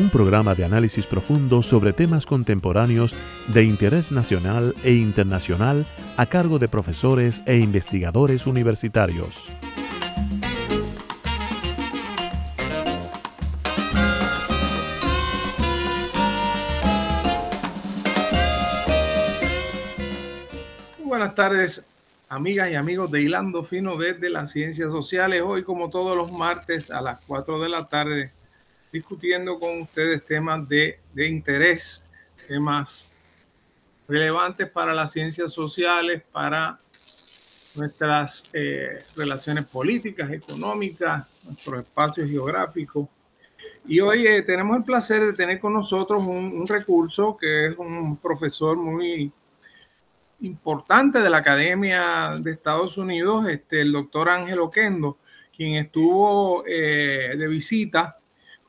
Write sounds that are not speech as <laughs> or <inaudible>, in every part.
un programa de análisis profundo sobre temas contemporáneos de interés nacional e internacional a cargo de profesores e investigadores universitarios. buenas tardes, amigas y amigos de Hilando Fino desde las Ciencias Sociales. Hoy, como todos los martes a las 4 de la tarde, discutiendo con ustedes temas de, interés, temas relevantes para las ciencias sociales, para nuestras eh, relaciones políticas, económicas, nuestros espacios geográficos. Y hoy eh, tenemos el placer de tener con nosotros un, recurso que es un profesor muy importante de la Academia de Estados Unidos, este, el doctor Ángel Oquendo, quien estuvo eh, de visita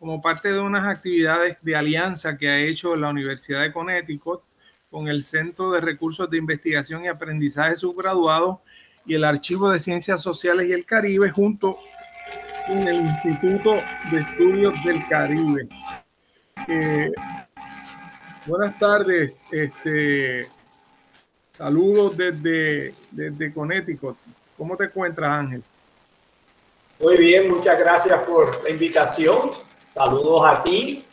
como parte de unas actividades de alianza que ha hecho la Universidad de Connecticut con el Centro de Recursos de Investigación y Aprendizaje Subgraduado y el Archivo de Ciencias Sociales y el Caribe junto con el Instituto de Estudios del Caribe. Eh, buenas tardes, este, saludos desde, desde Connecticut. ¿Cómo te encuentras, Ángel? Muy bien, muchas gracias por la invitación. Saludos a ti.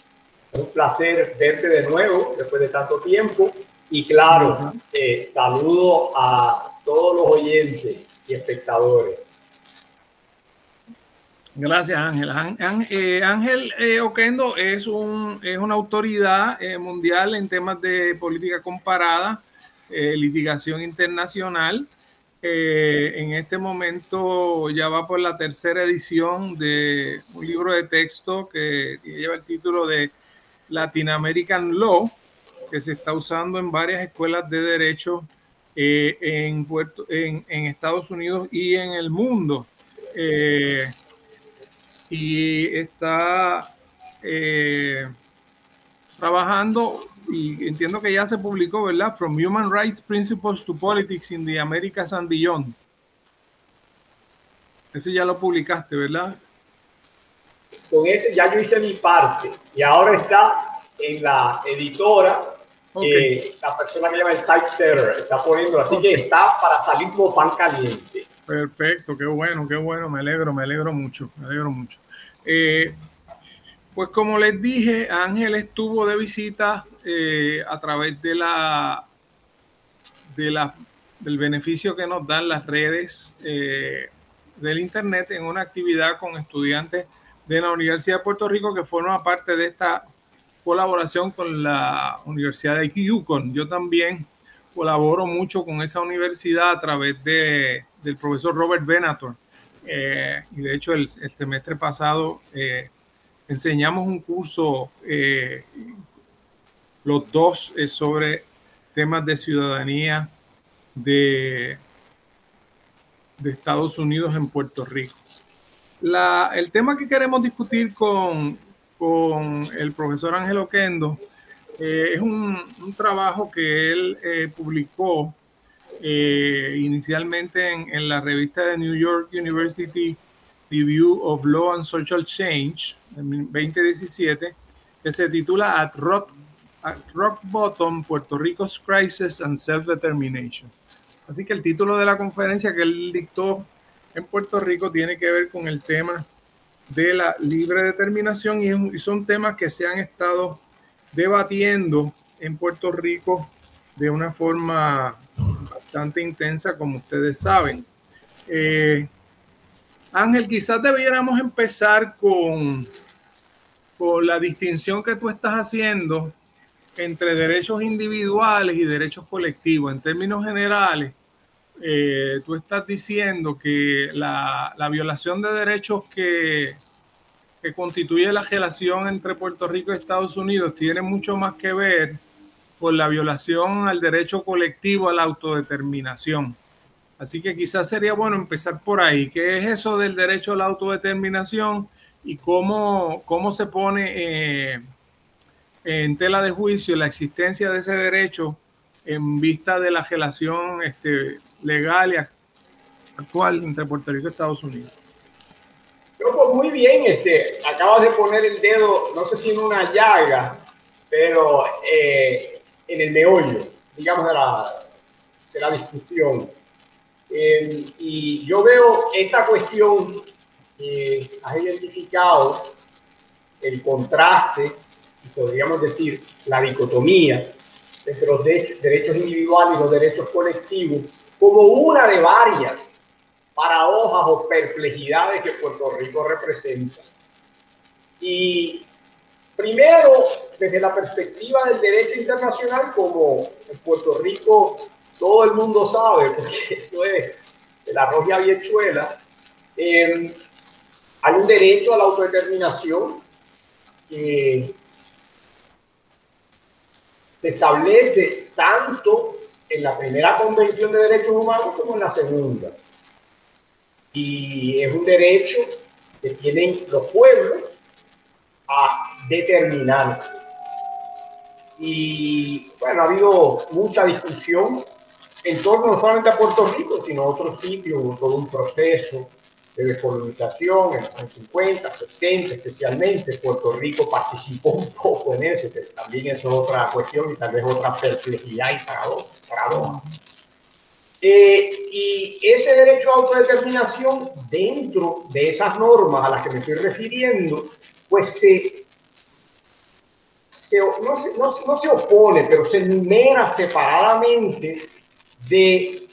Un placer verte de nuevo después de tanto tiempo. Y claro, eh, saludo a todos los oyentes y espectadores. Gracias, Ángel. Ángel eh, eh, Oquendo es, un, es una autoridad mundial en temas de política comparada, litigación internacional. En este momento ya va por la tercera edición de un libro de texto que lleva el título de Latin American Law, que se está usando en varias escuelas de derecho eh, en, Estados Unidos y en el mundo. Eh, y está eh, trabajando y entiendo que ya se publicó, ¿verdad? From Human Rights Principles to Politics in the Americas and Beyond. Ese ya lo publicaste, ¿verdad? Con ese ya yo hice mi parte y ahora está en la editora. Eh, la persona que llama el typesetter está poniendo, así que está para salir como pan caliente. Perfecto, qué bueno, qué bueno, me alegro, me alegro mucho, me alegro mucho. Eh, pues como les dije, Ángel estuvo de visita eh, a través de la, de la, del beneficio que nos dan las redes eh, del Internet en una actividad con estudiantes de la Universidad de Puerto Rico que forma parte de esta colaboración con la Universidad de Yukon. Yo también colaboro mucho con esa universidad a través de, del profesor Robert Benator. Eh, y de hecho el semestre pasado enseñamos un curso, eh, los dos es sobre temas de ciudadanía de, de Estados Unidos en Puerto Rico. El tema que queremos discutir con, con el profesor Ángel Oquendo eh, es un, un, trabajo que él eh, publicó inicialmente en, en, la revista de New York University Review of Law and Social Change en 2017, que se titula At Rock, Bottom, Puerto Rico's Crisis and Self-Determination. Así que el título de la conferencia que él dictó en Puerto Rico tiene que ver con el tema de la libre determinación y, son temas que se han estado debatiendo en Puerto Rico de una forma bastante intensa, como ustedes saben. Eh, Ángel, quizás debiéramos empezar con, con la distinción que tú estás haciendo entre derechos individuales y derechos colectivos. En términos generales, eh, tú estás diciendo que la, violación de derechos que, que constituye la relación entre Puerto Rico y Estados Unidos tiene mucho más que ver con la violación al derecho colectivo a la autodeterminación. Así que quizás sería bueno empezar por ahí. ¿Qué es eso del derecho a la autodeterminación y cómo, cómo se pone eh, en tela de juicio la existencia de ese derecho en vista de la relación este, legal y actual entre Puerto Rico y Estados Unidos? Yo, pues muy bien, este, acabas de poner el dedo, no sé si en una llaga, pero eh, en el meollo, digamos, de la, de la discusión. Eh, y yo veo esta cuestión que has identificado, el contraste, podríamos decir la dicotomía entre los derechos individuales y los derechos colectivos, como una de varias paradojas o perplejidades que Puerto Rico representa. Y primero, desde la perspectiva del derecho internacional, como en Puerto Rico todo el mundo sabe, porque <laughs> esto es el arroz y habichuela, eh, hay un derecho a la autodeterminación que se establece tanto en la primera Convención de Derechos Humanos como en la segunda. Y es un derecho que tienen los pueblos a determinarse. Y bueno, ha habido mucha discusión en torno no solamente a Puerto Rico, sino a otros sitios, todo un proceso de descolonización en los 50, 60, especialmente. Puerto Rico participó un poco en eso, que también es otra cuestión y tal vez otra perplejidad y paradoja. Eh, y ese derecho a autodeterminación, dentro de esas normas a las que me estoy refiriendo, pues se, no, se, no, no se opone, pero se enumera separadamente de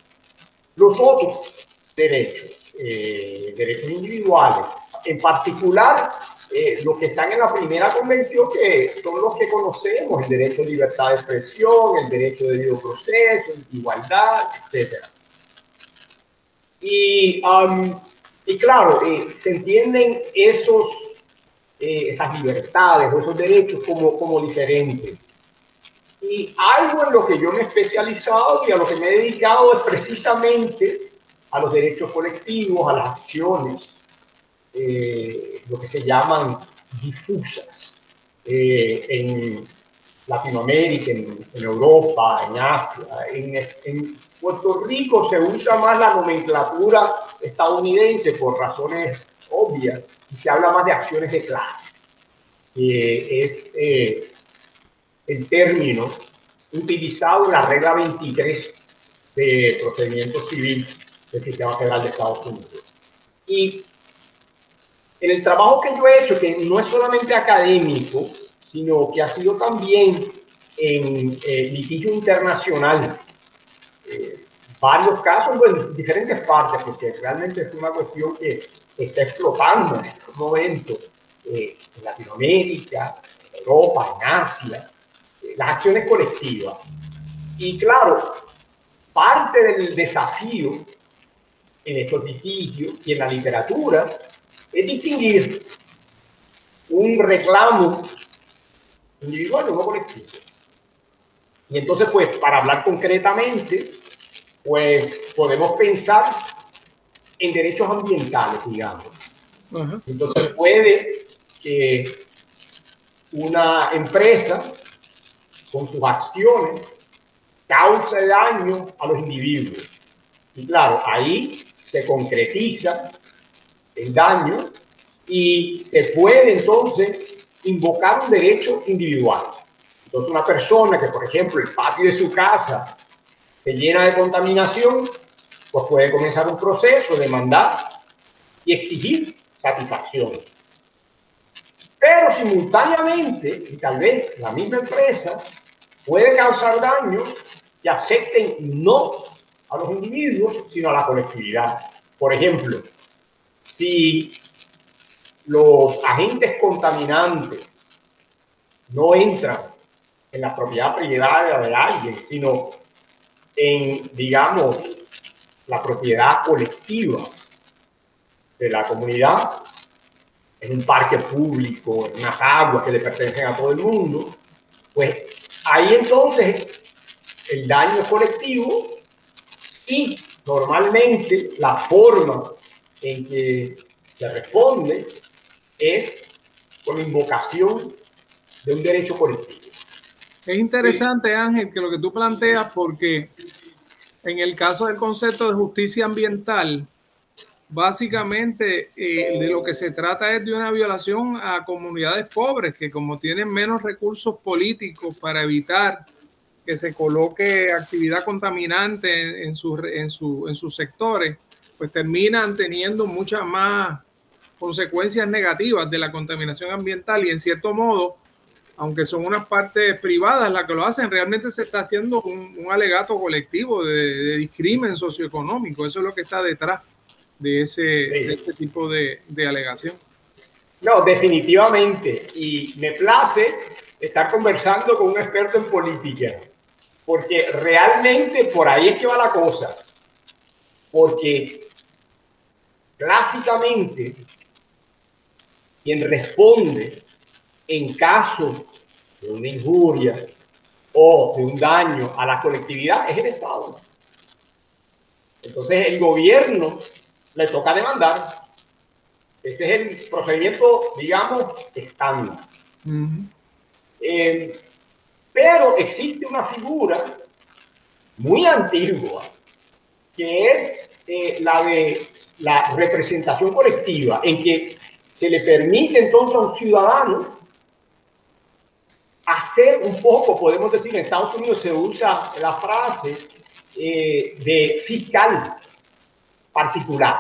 los otros derechos, eh, derechos individuales. En particular, eh, los que están en la primera convención, que son los que conocemos, el derecho a libertad de expresión, el derecho de debido proceso, igualdad, etc. Y, y claro, eh, se entienden esos, esas libertades esos derechos como, como diferentes. Y algo en lo que yo me he especializado y a lo que me he dedicado es precisamente a los derechos colectivos, a las acciones, eh, lo que se llaman difusas. Eh, en Latinoamérica, en, Europa, en Asia, en, en, Puerto Rico se usa más la nomenclatura estadounidense por razones obvias y se habla más de acciones de clase. es eh, el término utilizado en la regla 23 de procedimiento civil del sistema federal de Estados Unidos. Y en el trabajo que yo he hecho, que no es solamente académico, sino que ha sido también en eh, litigio internacional, eh, varios casos en diferentes partes, porque realmente es una cuestión que está explotando en estos momentos eh, en Latinoamérica, en Europa, en Asia, las acciones colectivas. Y claro, parte del desafío en estos litigios y en la literatura es distinguir un reclamo individual de uno colectivo. Y entonces, pues, para hablar concretamente, pues podemos pensar en derechos ambientales, digamos. Entonces puede que una empresa con sus acciones cause daño a los individuos. Y claro, ahí se concretiza el daño y se puede entonces invocar un derecho individual. Entonces una persona que, por ejemplo, el patio de su casa se llena de contaminación, pues puede comenzar un proceso de mandar y exigir satisfacción. Pero simultáneamente, y tal vez la misma empresa puede causar daños que afecten no a los individuos, sino a la colectividad. Por ejemplo, si los agentes contaminantes no entran en la propiedad privada de alguien, sino en, digamos, la propiedad colectiva de la comunidad, en un parque público, en unas aguas que le pertenecen a todo el mundo, pues ahí entonces el daño es colectivo y normalmente la forma en que se responde es con invocación de un derecho colectivo. Es interesante, Ángel, que lo que tú planteas, porque en el caso del concepto de justicia ambiental, básicamente eh, de lo que se trata es de una violación a comunidades pobres que como tienen menos recursos políticos para evitar que se coloque actividad contaminante en, en, sus sectores, pues terminan teniendo muchas más consecuencias negativas de la contaminación ambiental y en cierto modo, aunque son unas partes privadas las que lo hacen, realmente se está haciendo un, alegato colectivo de, de, discrimen socioeconómico. Eso es lo que está detrás de ese, ese tipo de, de alegación. No, definitivamente. Y me place estar conversando con un experto en política, porque realmente por ahí es que va la cosa. Porque clásicamente quien responde en caso de una injuria o de un daño a la colectividad es el Estado. Entonces el gobierno le toca demandar. Ese es el procedimiento, digamos, estándar. Eh, pero existe una figura muy antigua que es eh, la de la representación colectiva, en que se le permite entonces a un ciudadano hacer un poco, podemos decir, en Estados Unidos se usa la frase eh, de fiscal particular.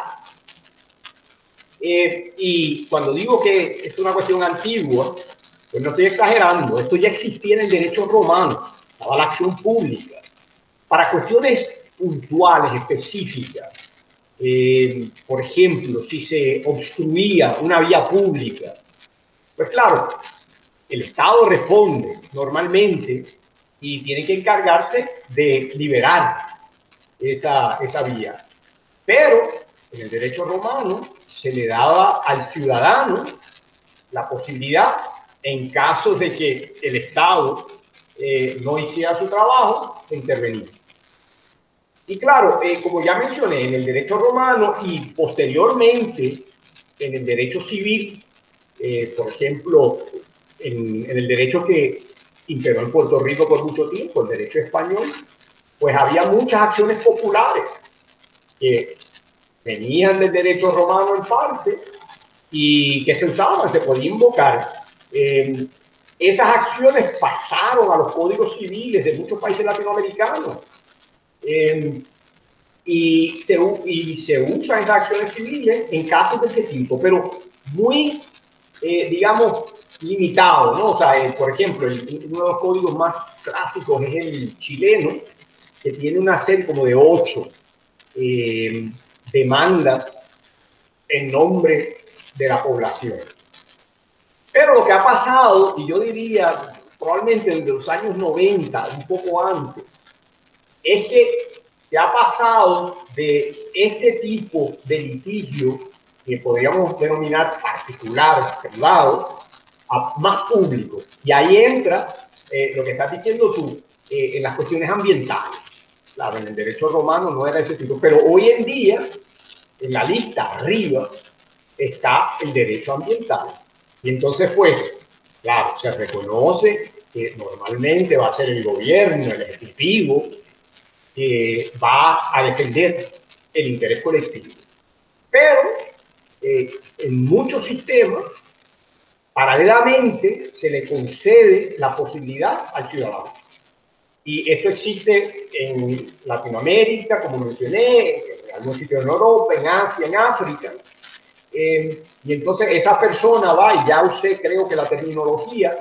Eh, y cuando digo que es una cuestión antigua, pues no estoy exagerando, esto ya existía en el derecho romano, estaba la acción pública, para cuestiones puntuales, específicas, eh, por ejemplo, si se obstruía una vía pública, pues claro, el Estado responde normalmente y tiene que encargarse de liberar esa, esa vía. Pero en el derecho romano se le daba al ciudadano la posibilidad, en caso de que el Estado eh, no hiciera su trabajo, de intervenir. Y claro, eh, como ya mencioné, en el derecho romano y posteriormente en el derecho civil, eh, por ejemplo, en, el derecho que imperó en Puerto Rico por mucho tiempo, el derecho español, pues había muchas acciones populares que venían del derecho romano en parte y que se usaban, se podían invocar. Eh, esas acciones pasaron a los códigos civiles de muchos países latinoamericanos Em, y, se, y se usan esas acciones civiles en casos de ese tipo, pero muy, eh, digamos, limitado, ¿no? O sea, eh, por ejemplo, el, uno de los códigos más clásicos es el chileno, que tiene una serie como de ocho em, demandas en nombre de la población. Pero lo que ha pasado, y yo diría probablemente en los años 90, un poco antes, es que se ha pasado de este tipo de litigio que podríamos denominar particular, privado, a más público. Y ahí entra eh, lo que estás diciendo tú eh, en las cuestiones ambientales. Claro, en el derecho romano no era ese tipo, pero hoy en día, en la lista arriba, está el derecho ambiental. Y entonces, pues, claro, se reconoce que normalmente va a ser el gobierno, el ejecutivo, que va a defender el interés colectivo. Pero eh, en muchos sistemas, paralelamente, se le concede la posibilidad al ciudadano. Y esto existe en Latinoamérica, como mencioné, en algunos sitios en Europa, en Asia, en África. Eh, y entonces esa persona va, y ya usted creo que la terminología,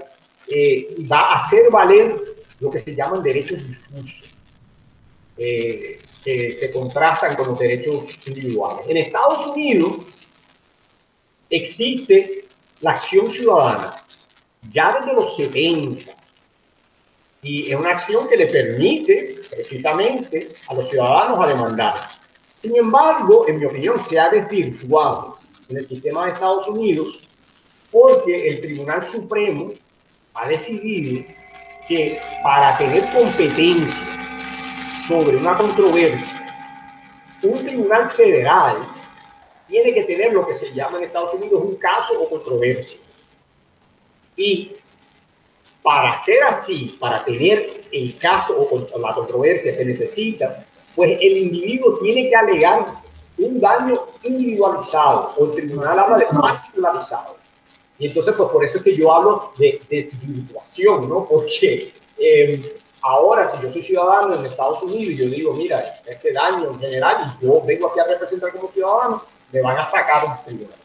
eh, va a hacer valer lo que se llaman derechos difusos eh, que se contrastan con los derechos individuales. En Estados Unidos existe la acción ciudadana ya desde los 70 y es una acción que le permite precisamente a los ciudadanos a demandar. Sin embargo, en mi opinión, se ha desvirtuado en el sistema de Estados Unidos porque el Tribunal Supremo ha decidido que para tener competencia sobre una controversia, un tribunal federal tiene que tener lo que se llama en Estados Unidos un caso o controversia. Y para ser así, para tener el caso o la controversia que necesita, pues el individuo tiene que alegar un daño individualizado o el tribunal habla de particularizado. Y entonces, pues por eso es que yo hablo de desvirtuación, ¿no? Porque eh, ahora, si yo soy ciudadano en Estados Unidos y yo digo, mira, este daño en general, y yo vengo aquí a representar como ciudadano, me van a sacar un tribunal.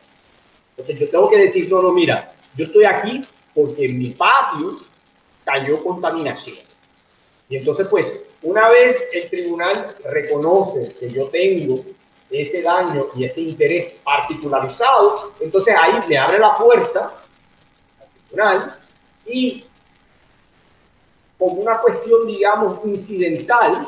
Entonces yo tengo que decir, no, no, mira, yo estoy aquí porque en mi patio cayó contaminación. Y entonces, pues, una vez el tribunal reconoce que yo tengo ese daño y ese interés particularizado, entonces ahí me abre la puerta al tribunal y como una cuestión, digamos, incidental,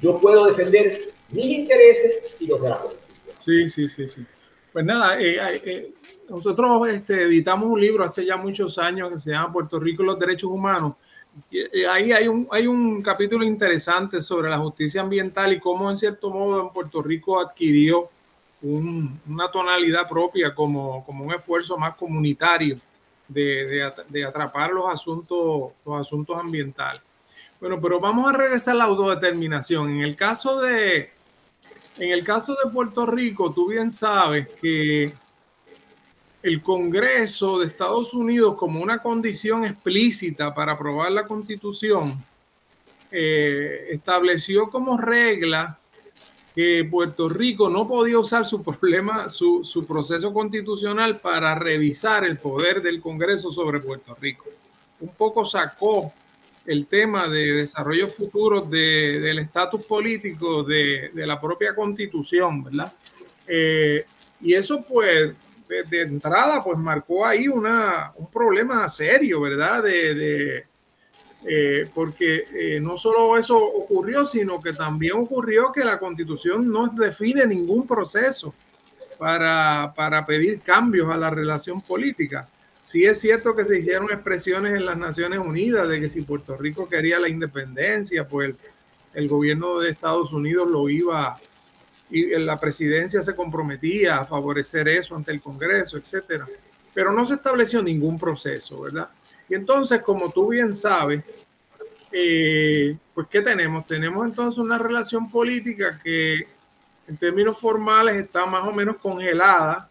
yo puedo defender mis intereses y los de la Constitución. Sí, sí, sí, sí. Pues nada, eh, eh, eh, nosotros este, editamos un libro hace ya muchos años que se llama Puerto Rico y los Derechos Humanos. Y, ahí hay un, hay un capítulo interesante sobre la justicia ambiental y cómo en cierto modo en Puerto Rico adquirió una tonalidad propia como, como un esfuerzo más comunitario de, atrapar los asuntos, los asuntos ambientales. Bueno, pero vamos a regresar a la autodeterminación. En el caso de, en el caso de Puerto Rico, tú bien sabes que el Congreso de Estados Unidos, como una condición explícita para aprobar la Constitución, eh, estableció como regla que Puerto Rico no podía usar su problema, su, su, proceso constitucional para revisar el poder del Congreso sobre Puerto Rico. Un poco sacó el tema de desarrollo futuro de, del estatus político de, de, la propia constitución, ¿verdad? Eh, y eso pues de, entrada pues marcó ahí una, un problema serio, ¿verdad? de, eh, porque eh, no solo eso ocurrió, sino que también ocurrió que la constitución no define ningún proceso para, para pedir cambios a la relación política. Sí es cierto que se hicieron expresiones en las Naciones Unidas de que si Puerto Rico quería la independencia, pues el, gobierno de Estados Unidos lo iba y la presidencia se comprometía a favorecer eso ante el Congreso, etcétera. Pero no se estableció ningún proceso, ¿verdad? Y entonces, como tú bien sabes, eh, pues ¿qué tenemos? Tenemos entonces una relación política que en términos formales está más o menos congelada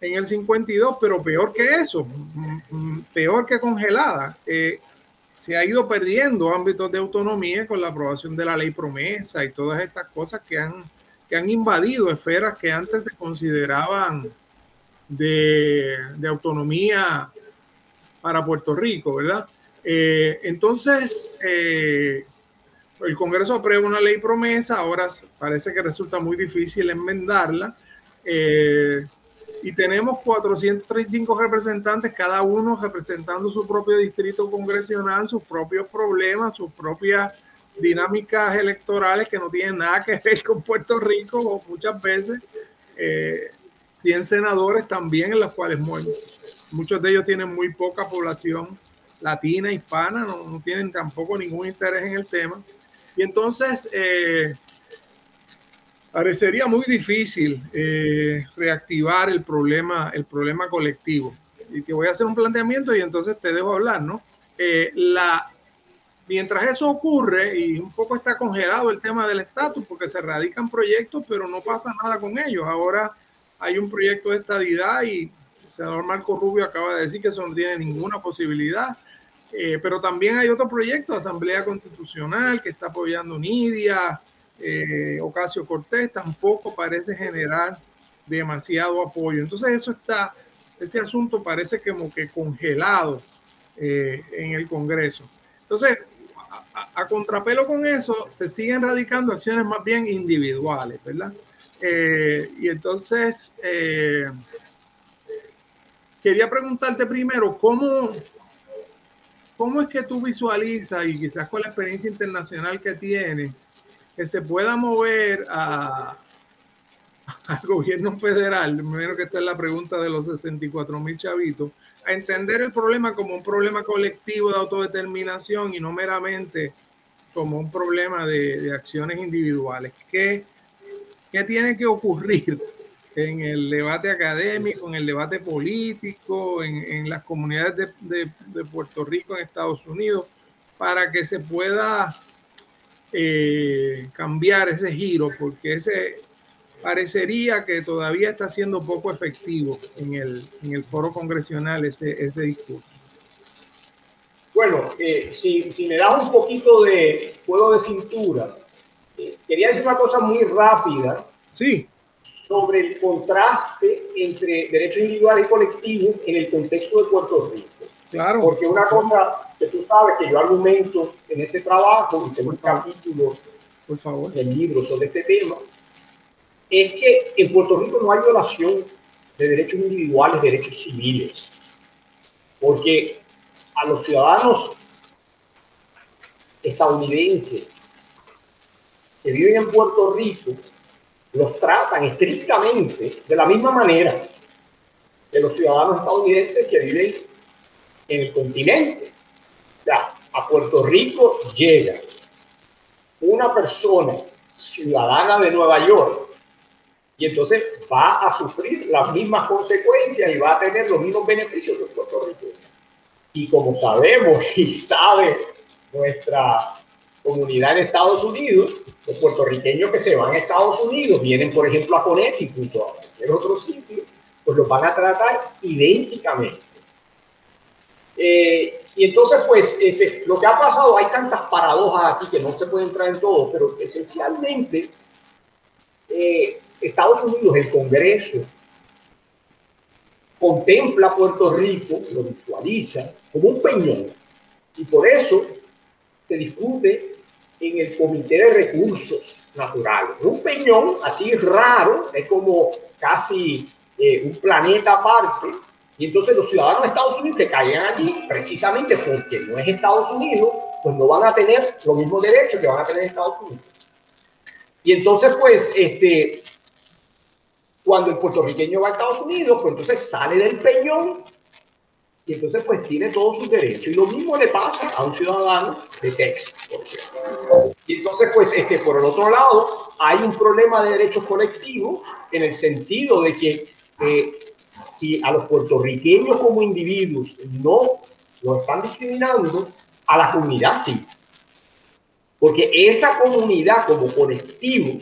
en el 52, pero peor que eso, peor que congelada. Eh, se ha ido perdiendo ámbitos de autonomía con la aprobación de la ley promesa y todas estas cosas que han, que han invadido esferas que antes se consideraban de, de autonomía para Puerto Rico, ¿verdad? Eh, entonces, eh, el Congreso aprueba una ley promesa, ahora parece que resulta muy difícil enmendarla. Y tenemos 435 representantes, cada uno representando su propio distrito congresional, sus propios problemas, sus propias dinámicas electorales que no tienen nada que ver con Puerto Rico, o muchas veces 100 senadores también en los cuales mueren Muchos de ellos tienen muy poca población latina, hispana, no, tienen tampoco ningún interés en el tema. Y entonces eh, parecería muy difícil eh, reactivar el problema, el problema colectivo. Y te voy a hacer un planteamiento y entonces te dejo hablar, ¿no? Eh, la, mientras eso ocurre y un poco está congelado el tema del estatus porque se radican proyectos, pero no pasa nada con ellos. Ahora hay un proyecto de estadidad y el senador Marco Rubio acaba de decir que eso no tiene ninguna posibilidad. Eh, pero también hay otro proyecto, Asamblea Constitucional, que está apoyando Nidia, eh, Ocasio Cortés, tampoco parece generar demasiado apoyo. Entonces eso está, ese asunto parece como que congelado eh, en el Congreso. Entonces, a, contrapelo con eso, se siguen radicando acciones más bien individuales, ¿verdad? y entonces, quería preguntarte primero, ¿cómo, ¿cómo es que tú visualizas, y quizás con la experiencia internacional que tienes, que se pueda mover <laughs> al gobierno federal, primero que esta es la pregunta de los 64 mil chavitos, a entender el problema como un problema colectivo de autodeterminación y no meramente como un problema de, acciones individuales. ¿Qué, ¿Qué tiene que ocurrir en el debate académico, en el debate político, en, las comunidades de, Puerto Rico, en Estados Unidos, para que se pueda eh, cambiar ese giro, porque ese parecería que todavía está siendo poco efectivo en el, en el foro congresional ese, ese discurso. Bueno, eh, si, si, me das un poquito de juego de cintura, eh, quería decir una cosa muy rápida. Sí sobre el contraste entre derechos individuales y colectivos en el contexto de Puerto Rico. Claro. Porque una cosa que tú sabes que yo argumento en ese trabajo, y tengo un capítulo por favor. del libro sobre este tema, es que en Puerto Rico no hay violación de derechos individuales, derechos civiles. Porque a los ciudadanos estadounidenses que viven en Puerto Rico los tratan estrictamente de la misma manera que los ciudadanos estadounidenses que viven en el continente. A Puerto Rico llega una persona ciudadana de Nueva York y entonces va a sufrir las mismas consecuencias y va a tener los mismos beneficios que Puerto Rico. Y como sabemos y sabe nuestra comunidad en Estados Unidos, los puertorriqueños que se van a Estados Unidos, vienen por ejemplo a Connecticut o a cualquier otro sitio, pues los van a tratar idénticamente. Eh, y entonces, pues, este, lo que ha pasado, hay tantas paradojas aquí que no se puede entrar en todo, pero esencialmente, eh, Estados Unidos, el Congreso, contempla a Puerto Rico, lo visualiza como un peñón. Y por eso se discute en el Comité de Recursos Naturales. Un peñón así raro, es como casi eh, un planeta aparte, y entonces los ciudadanos de Estados Unidos que caigan allí, precisamente porque no es Estados Unidos, pues no van a tener los mismos derechos que van a tener Estados Unidos. Y entonces, pues, este, cuando el puertorriqueño va a Estados Unidos, pues entonces sale del peñón y entonces pues tiene todos sus derechos. Y lo mismo le pasa a un ciudadano de Texas. Y entonces pues este, por el otro lado hay un problema de derechos colectivos en el sentido de que eh, si a los puertorriqueños como individuos no lo están discriminando, a la comunidad sí. Porque esa comunidad como colectivo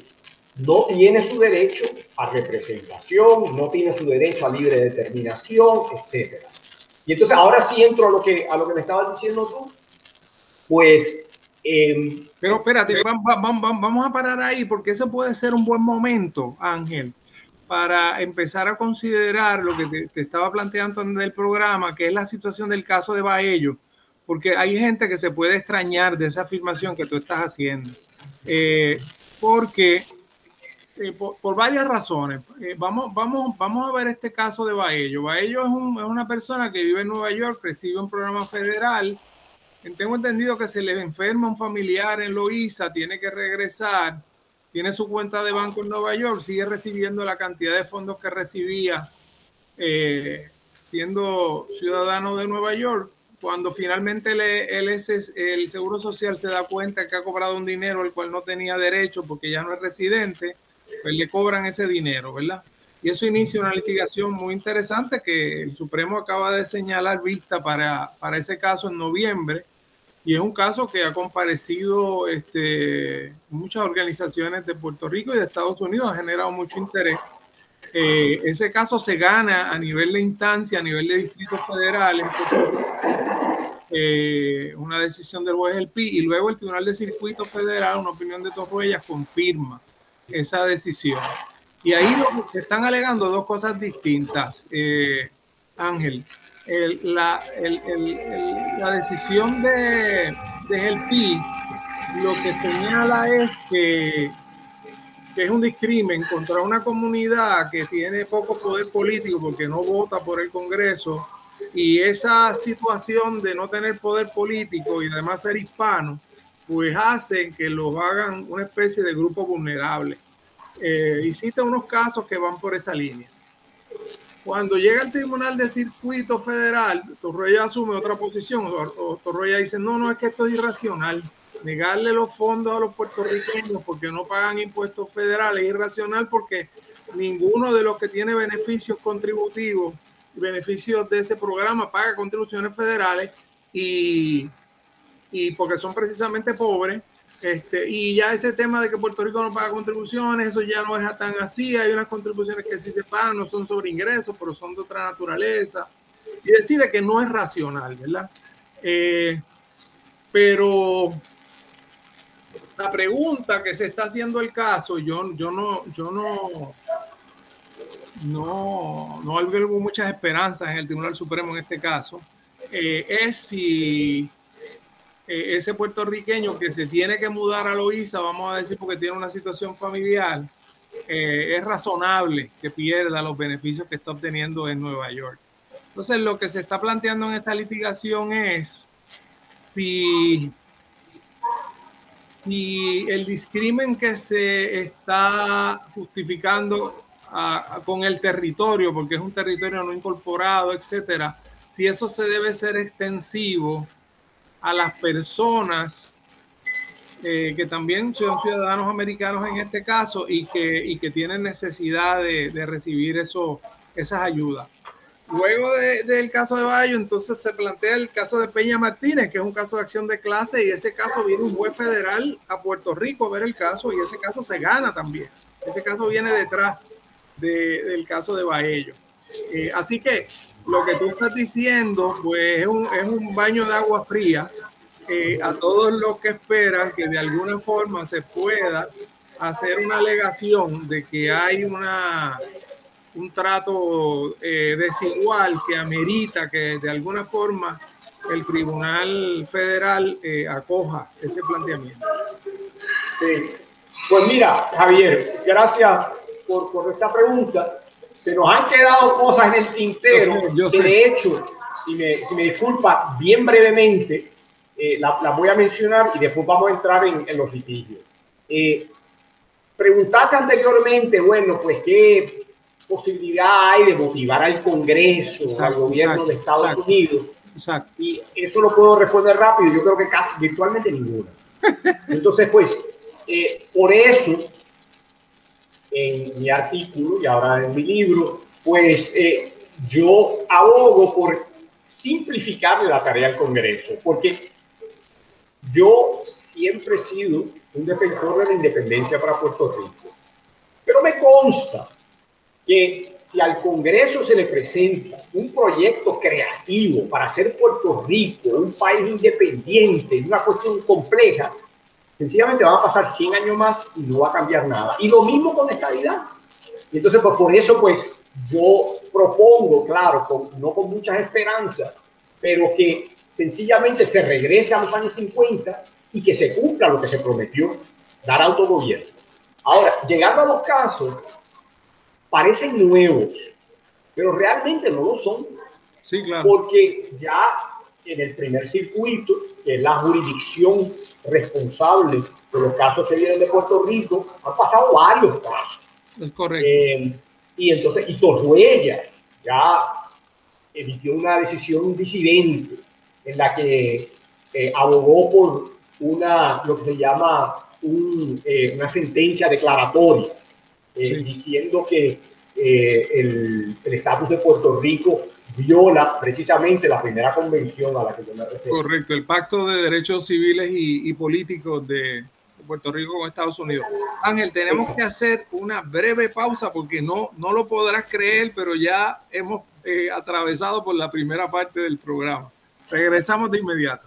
no tiene su derecho a representación, no tiene su derecho a libre determinación, etcétera. Y entonces ahora sí entro a lo que, a lo que me estabas diciendo tú. Pues... Em, Pero espérate, vamos, a parar ahí porque ese puede ser un buen momento, Ángel, para empezar a considerar lo que te, estaba planteando en el programa, que es la situación del caso de Baello, porque hay gente que se puede extrañar de esa afirmación que tú estás haciendo. Eh, porque eh, por, varias razones. Eh, vamos, vamos, vamos a ver este caso de Baello. Baello es, es, una persona que vive en Nueva York, recibe un programa federal. Tengo entendido que se le enferma un familiar en Loíza, tiene que regresar, tiene su cuenta de banco en Nueva York, sigue recibiendo la cantidad de fondos que recibía eh, siendo ciudadano de Nueva York. Cuando finalmente es, el Seguro Social se da cuenta que ha cobrado un dinero al cual no tenía derecho porque ya no es residente, pues le cobran ese dinero, ¿verdad? Y eso inicia una litigación muy interesante que el Supremo acaba de señalar vista para, para ese caso en noviembre. Y es un caso que ha comparecido este, muchas organizaciones de Puerto Rico y de Estados Unidos, ha generado mucho interés. Eh, ese caso se gana a nivel de instancia, a nivel de distrito federal, en eh, una decisión del juez El Pi, y luego el Tribunal de Circuito Federal, una opinión de ellas confirma esa decisión. Y ahí se están alegando dos cosas distintas, eh, Ángel. La, decisión de, de lo que señala es que, es un discrimen contra una comunidad que tiene poco poder político porque no vota por el Congreso y esa situación de no tener poder político y además ser hispano pues hacen que los hagan una especie de grupo vulnerable. eh, unos casos que van por esa línea. Cuando llega el Tribunal de Circuito Federal, Torroya asume otra posición. Torroya dice, no, no, es que esto es irracional. Negarle los fondos a los puertorriqueños porque no pagan impuestos federales es irracional porque ninguno de los que tiene beneficios contributivos beneficios de ese programa paga contribuciones federales y, y porque son precisamente pobres este, y ya ese tema de que Puerto Rico no paga contribuciones, eso ya no es tan así. Hay unas contribuciones que sí se pagan, no son sobre ingresos, pero son de otra naturaleza. Y decide que no es racional, ¿verdad? Eh, pero la pregunta que se está haciendo el caso, yo, yo no, yo no, no, no albergo muchas esperanzas en el Tribunal Supremo en este caso, eh, es si eh, ese puertorriqueño que se tiene que mudar a Loíza, vamos a decir porque tiene una situación familiar, eh, es razonable que pierda los beneficios que está obteniendo en Nueva York. Entonces, lo que se está planteando en esa litigación es si, si el discrimen que se está justificando con el territorio, porque es un territorio no incorporado, etcétera, si eso se debe ser extensivo a las personas eh, que también son ciudadanos americanos en este caso y que, y que tienen necesidad de, de recibir eso, esas ayudas. Luego del caso de Bayo, entonces se plantea el caso de Peña Martínez, que es un caso de acción de clase, y ese caso viene un juez federal a Puerto Rico a ver el caso, y ese caso se gana también. Ese caso viene detrás del caso de Baello. Eh, así que lo que tú estás diciendo, pues es un, es un baño de agua fría eh, a todos los que esperan que de alguna forma se pueda hacer una alegación de que hay una, un trato eh, desigual que amerita que de alguna forma el Tribunal Federal acoja ese planteamiento. Pues mira, Javier, gracias por, por esta pregunta se nos han quedado cosas en el tintero. de hecho, si me, si me disculpa, bien brevemente, eh, las la voy a mencionar y después vamos a entrar en, en los litigios. Eh, preguntaste anteriormente, bueno, pues qué posibilidad hay de motivar al Congreso, al gobierno de Estados Unidos. Exacto. Y eso lo puedo responder rápido, yo creo que casi virtualmente ninguna. <laughs> Entonces, pues, eh, por eso en mi artículo y ahora en mi libro, pues eh, yo abogo por simplificarle la tarea al Congreso, porque yo siempre he sido un defensor de la independencia para Puerto Rico, pero me consta que si al Congreso se le presenta un proyecto creativo para hacer Puerto Rico un país independiente, una cuestión compleja, Sencillamente van a pasar 100 años más y no va a cambiar nada. Y lo mismo con estabilidad. Y entonces, pues por eso, pues yo propongo, claro, con, no con muchas esperanzas, pero que sencillamente se regrese a los años 50 y que se cumpla lo que se prometió, dar autogobierno. Ahora, llegando a los casos, parecen nuevos, pero realmente no lo son. Sí, claro. Porque ya en el primer circuito, que es la jurisdicción responsable de los casos que vienen de Puerto Rico, han pasado varios casos. Es correcto. Eh, y entonces, y Torruella ya emitió una decisión disidente en la que eh, abogó por una, lo que se llama un, eh, una sentencia declaratoria, diciendo que el estatus de Puerto Rico viola precisamente la primera convención a la que yo me refiero. Correcto, el Pacto de Derechos Civiles y, Políticos de Puerto Rico con Estados Unidos. Ángel, tenemos que hacer una breve pausa porque no, no lo podrás creer, pero ya hemos eh, atravesado por la primera parte del programa. Regresamos de inmediato.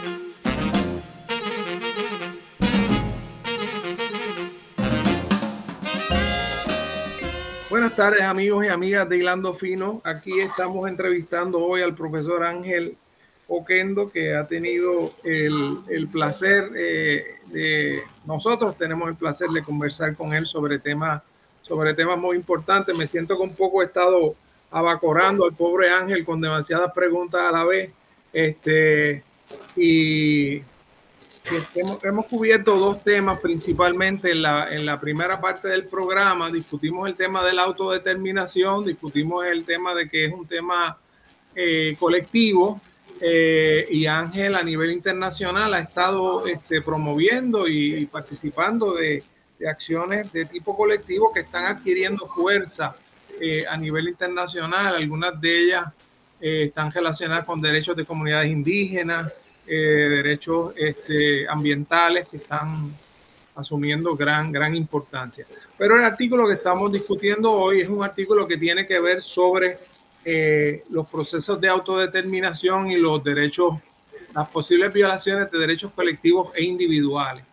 Buenas tardes amigos y amigas de Hilando Fino. Aquí estamos entrevistando hoy al profesor Ángel Oquendo que ha tenido el, el placer eh, de, nosotros tenemos el placer de conversar con él sobre temas, sobre temas muy importantes. Me siento con poco estado abacorando al pobre Ángel con demasiadas preguntas a la vez. Este, y hemos, cubierto dos temas principalmente en la, en la primera parte del programa. Discutimos el tema de la autodeterminación, discutimos el tema de que es un tema eh, colectivo eh, y Ángel a nivel internacional ha estado este, promoviendo y, participando de, de, acciones de tipo colectivo que están adquiriendo fuerza eh, a nivel internacional. Algunas de ellas están relacionadas con derechos de comunidades indígenas, eh, derechos este, ambientales que están asumiendo gran, gran importancia. Pero el artículo que estamos discutiendo hoy es un artículo que tiene que ver sobre eh, los procesos de autodeterminación y los derechos, las posibles violaciones de derechos colectivos e individuales.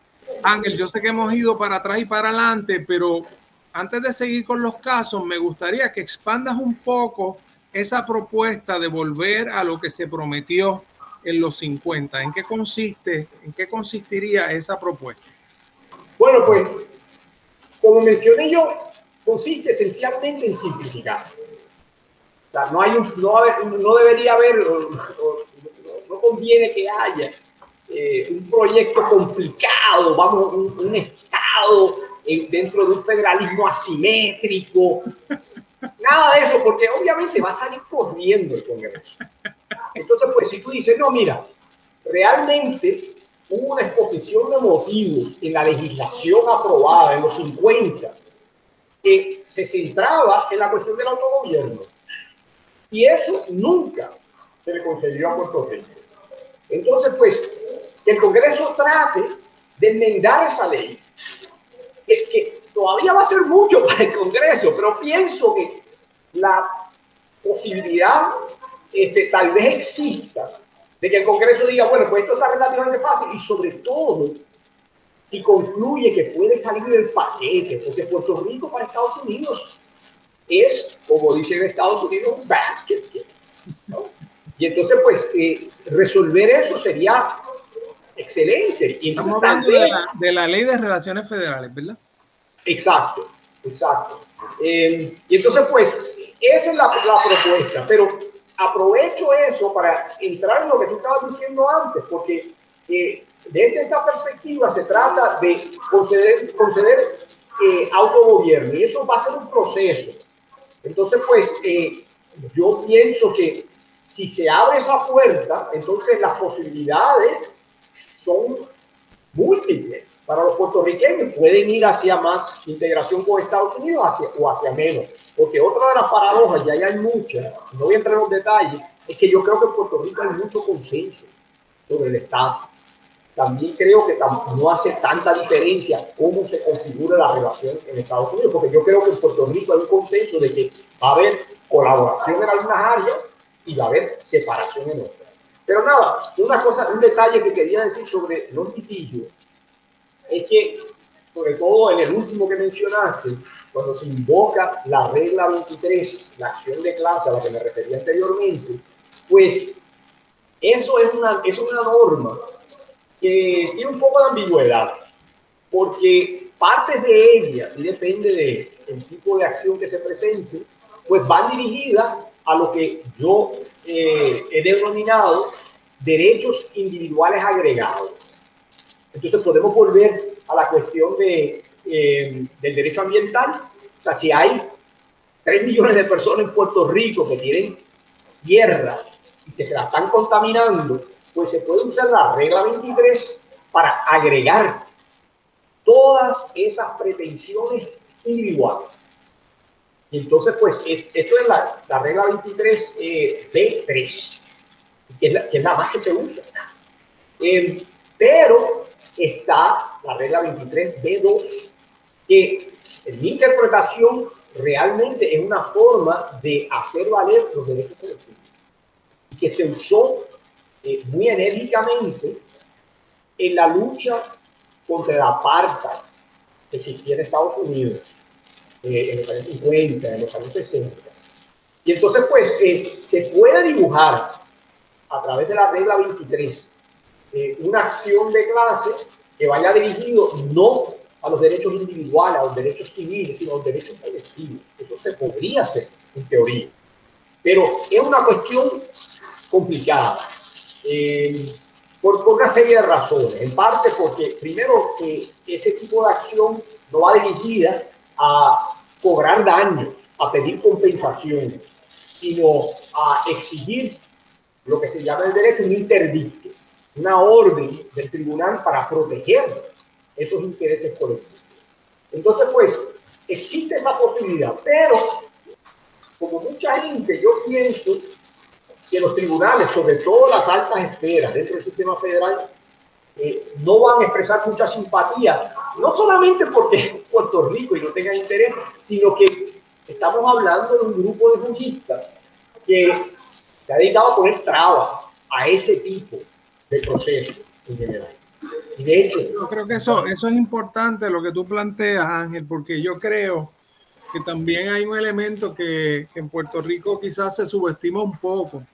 Ángel, yo sé que hemos ido para atrás y para adelante, pero antes de seguir con los casos, me gustaría que expandas un poco esa propuesta de volver a lo que se prometió en los 50. ¿En qué consiste, en qué consistiría esa propuesta? Bueno, pues, como mencioné yo, consiste esencialmente en simplificar. O sea, no, hay un, no, debería haber, no, conviene que haya eh, un proyecto complicado, vamos, un, Estado dentro de un federalismo asimétrico, nada de eso, porque obviamente va a salir corriendo el Congreso. Entonces, pues si tú dices, no, mira, realmente hubo una exposición de motivos en la legislación aprobada en los 50 que se centraba en la cuestión del autogobierno. Y eso nunca se le concedió a Puerto Rico. Entonces, pues, que el Congreso trate de enmendar esa ley, es que todavía va a ser mucho para el Congreso, pero pienso que la posibilidad este, tal vez exista de que el Congreso diga, bueno, pues esto está relativamente fácil y sobre todo si concluye que puede salir del paquete, porque Puerto Rico para Estados Unidos es, como dicen Estados Unidos, un basket. Y entonces, pues, eh, resolver eso sería excelente. Estamos hablando de la, de la, ley de relaciones federales, ¿verdad? Exacto, exacto. Eh, y entonces, pues, esa es la, la propuesta, pero aprovecho eso para entrar en lo que tú estabas diciendo antes, porque eh, desde esa perspectiva se trata de conceder, conceder eh, autogobierno y eso va a ser un proceso. Entonces, pues, eh, yo pienso que si se abre esa puerta, entonces las posibilidades son múltiples para los puertorriqueños. Pueden ir hacia más integración con Estados Unidos hacia, o hacia menos. Porque otra de las paradojas, y ahí hay muchas, no voy a entrar en los detalles, es que yo creo que en Puerto Rico hay mucho consenso sobre el Estado. También creo que no hace tanta diferencia cómo se configura la relación en Estados Unidos, porque yo creo que en Puerto Rico hay un consenso de que va a haber colaboración en algunas áreas y va a haber separación en otras. Pero nada, una cosa, un detalle que quería decir sobre los litigio es que, sobre todo en el último que mencionaste, cuando se invoca la regla 23, la acción de clase a la que me refería anteriormente, pues eso es una, es una norma que tiene un poco de ambigüedad, porque partes de ella, si depende del tipo de acción que se presente, pues van dirigidas a lo que yo eh, he denominado derechos individuales agregados. Entonces podemos volver a la cuestión de eh, del derecho ambiental. O sea, si hay 3 millones de personas en Puerto Rico que tienen tierra y que se la están contaminando, pues se puede usar la regla 23 para agregar todas esas pretensiones individuales. Y entonces, pues, esto es la, la regla 23 eh, B3, que es, la, que es la más que se usa. Eh, pero está la regla 23 B2, que en mi interpretación realmente es una forma de hacer valer los derechos colectivos que se usó eh, muy enérgicamente en la lucha contra la apartheid que existía en Estados Unidos. eh, en los años 50, en los años 60. Y entonces, pues, eh, se puede dibujar a través de la regla 23 eh, una acción de clase que vaya dirigido no a los derechos individuales, a los derechos civiles, sino a los derechos colectivos. Eso se podría hacer, en teoría. Pero es una cuestión complicada. Eh, por, por, una serie de razones. En parte porque, primero, que ese tipo de acción no va dirigida a cobrar daño, a pedir compensación, sino a exigir lo que se llama el derecho un interdicto, una orden del tribunal para proteger esos intereses colectivos. Entonces, pues, existe esa posibilidad, pero como mucha gente, yo pienso que los tribunales, sobre todo las altas esferas dentro del sistema federal, eh, no van a expresar mucha simpatía, no solamente porque <laughs> Puerto Rico y no tenga interés, sino que estamos hablando de un grupo de juristas que se ha dedicado a poner trabas a ese tipo de procesos en general. De hecho, yo creo que eso, eso es importante lo que tú planteas, Ángel, porque yo creo que también hay un elemento que, que en Puerto Rico quizás se subestima un poco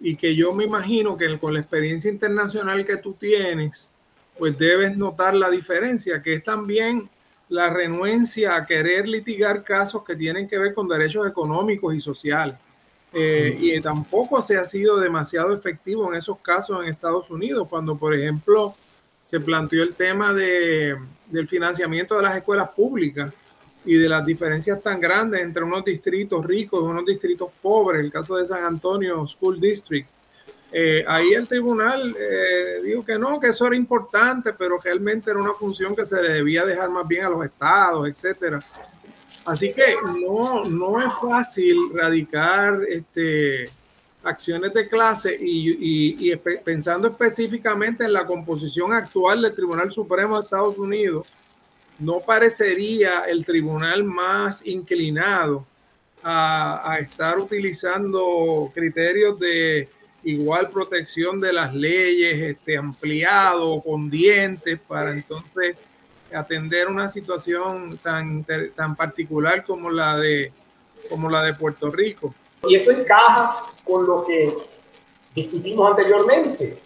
y que yo me imagino que con la experiencia internacional que tú tienes, pues debes notar la diferencia, que es también la renuencia a querer litigar casos que tienen que ver con derechos económicos y sociales. Eh, y tampoco se ha sido demasiado efectivo en esos casos en Estados Unidos, cuando, por ejemplo, se planteó el tema de, del financiamiento de las escuelas públicas y de las diferencias tan grandes entre unos distritos ricos y unos distritos pobres, el caso de San Antonio School District. Eh, ahí el tribunal eh, dijo que no, que eso era importante, pero realmente era una función que se debía dejar más bien a los estados, etcétera. Así que no, no es fácil radicar este, acciones de clase y, y, pensando específicamente en la composición actual del Tribunal Supremo de Estados Unidos, no parecería el tribunal más inclinado a, a, estar utilizando criterios de igual protección de las leyes, este, ampliado, con dientes, para entonces atender una situación tan, tan particular como la, de, como la de Puerto Rico. Y esto encaja con lo que discutimos anteriormente,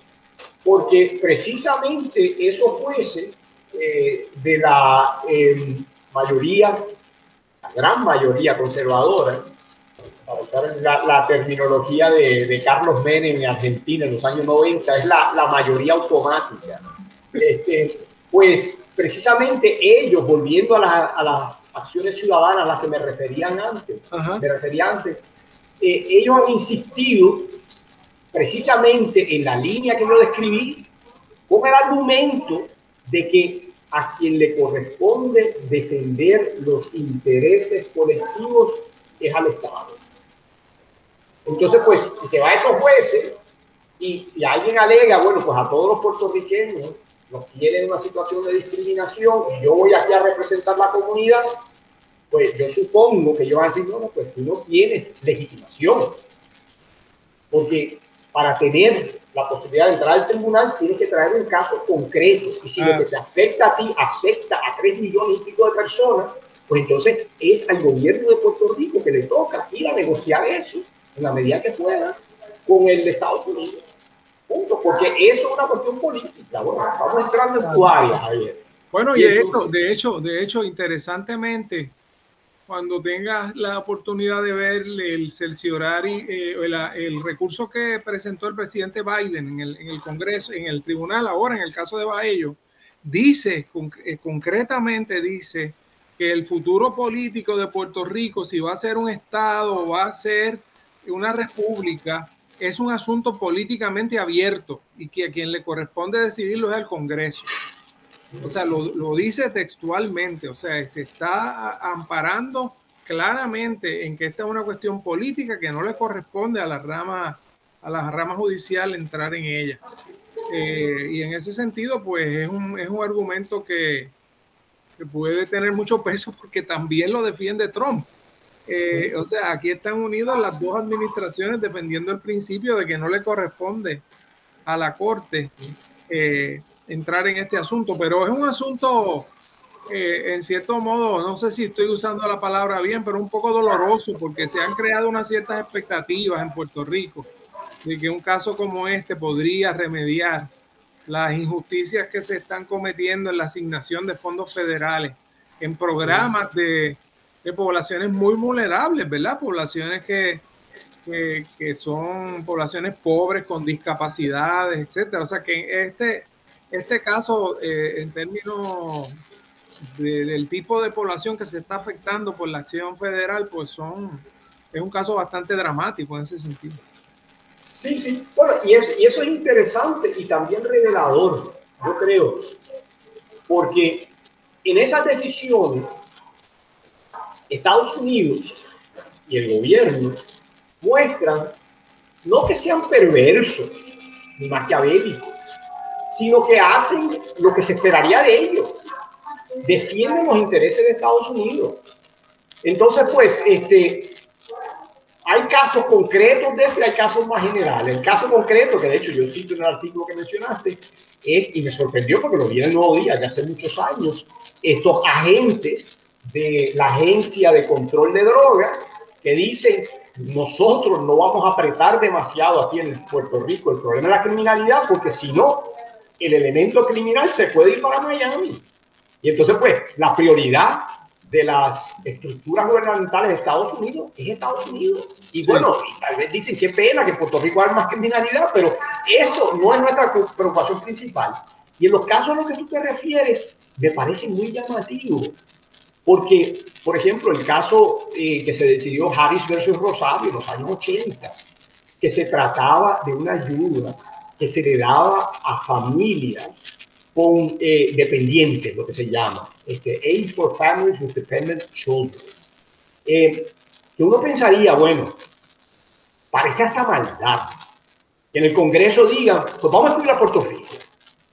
porque precisamente esos jueces eh, de la eh, mayoría, la gran mayoría conservadora, para usar la, la terminología de, de, Carlos Menem en Argentina en los años 90, es la, la mayoría automática. Este, pues precisamente ellos, volviendo a, la, a, las acciones ciudadanas a las que me referían antes, me refería antes eh, ellos han insistido precisamente en la línea que yo describí con el argumento de que a quien le corresponde defender los intereses colectivos es al Estado. Entonces, pues, si se va a esos jueces y si alguien alega, bueno, pues a todos los puertorriqueños nos tienen una situación de discriminación y yo voy aquí a representar la comunidad, pues yo supongo que ellos van a decir, no, no, pues tú no tienes legitimación. Porque para tener la posibilidad de entrar al tribunal tienes que traer un caso concreto. Y si lo ah. que te afecta a ti afecta a tres millones y pico de personas, pues entonces es al gobierno de Puerto Rico que le toca ir a negociar eso en la medida que pueda con el de Estados Unidos. Punto. Porque eso es una cuestión política. Bueno, vamos entrando en tu área, Javier. Bueno, y, hecho, de hecho, de hecho, interesantemente, cuando tengas la oportunidad de ver el cerciorari, eh, el, el, recurso que presentó el presidente Biden en el, en el, Congreso, en el tribunal ahora, en el caso de Baello, dice, eh, concretamente dice que el futuro político de Puerto Rico, si va a ser un Estado o va a ser una república, es un asunto políticamente abierto y que a quien le corresponde decidirlo es el Congreso. O sea, lo, lo, dice textualmente, o sea, se está amparando claramente en que esta es una cuestión política que no le corresponde a la rama, a la rama judicial entrar en ella. Eh, y en ese sentido, pues es un, es un argumento que, que, puede tener mucho peso porque también lo defiende Trump. Eh, o sea, aquí están unidas las dos administraciones defendiendo el principio de que no le corresponde a la Corte. Eh, entrar en este asunto, pero es un asunto eh, en cierto modo, no sé si estoy usando la palabra bien, pero un poco doloroso porque se han creado unas ciertas expectativas en Puerto Rico de que un caso como este podría remediar las injusticias que se están cometiendo en la asignación de fondos federales en programas de, de poblaciones muy vulnerables, ¿verdad? Poblaciones que, que, son poblaciones pobres con discapacidades, etcétera. O sea que este, este caso, eh, en términos del tipo de población que se está afectando por la acción federal, pues son, es un caso bastante dramático en ese sentido. Sí, sí. Bueno, y, es, y eso es interesante y también revelador, yo creo, porque en esas decisiones, Estados Unidos y el gobierno muestran no que sean perversos ni maquiavélicos, sino que hacen lo que se esperaría de ellos. Defienden los intereses de Estados Unidos. Entonces, pues, este, hay casos concretos de esto y hay casos más generales. El caso concreto, que de hecho yo cito en el artículo que mencionaste, y me sorprendió porque lo vi en el Nuevo Día de hace muchos años, estos agentes de la Agencia de Control de Drogas que dicen nosotros no vamos a apretar demasiado aquí en Puerto Rico el problema de la criminalidad, porque si no, el elemento criminal se puede ir para Miami. Y entonces, pues, la prioridad de las estructuras gubernamentales de Estados Unidos es Estados Unidos. Y bueno, tal vez dicen qué pena que Puerto Rico haya más criminalidad, pero eso no es nuestra preocupación principal. Y en los casos a los que tú te refieres, me parece muy llamativo porque, por ejemplo, el caso eh, que se decidió Harris versus Rosario en los años 80, que se trataba de una ayuda que se le daba a familias con eh, dependientes, lo que se llama, este, Aid for Families with Dependent Children. Eh, que uno pensaría, bueno, parece hasta maldad que en el Congreso digan, pues vamos a estudiar a Puerto Rico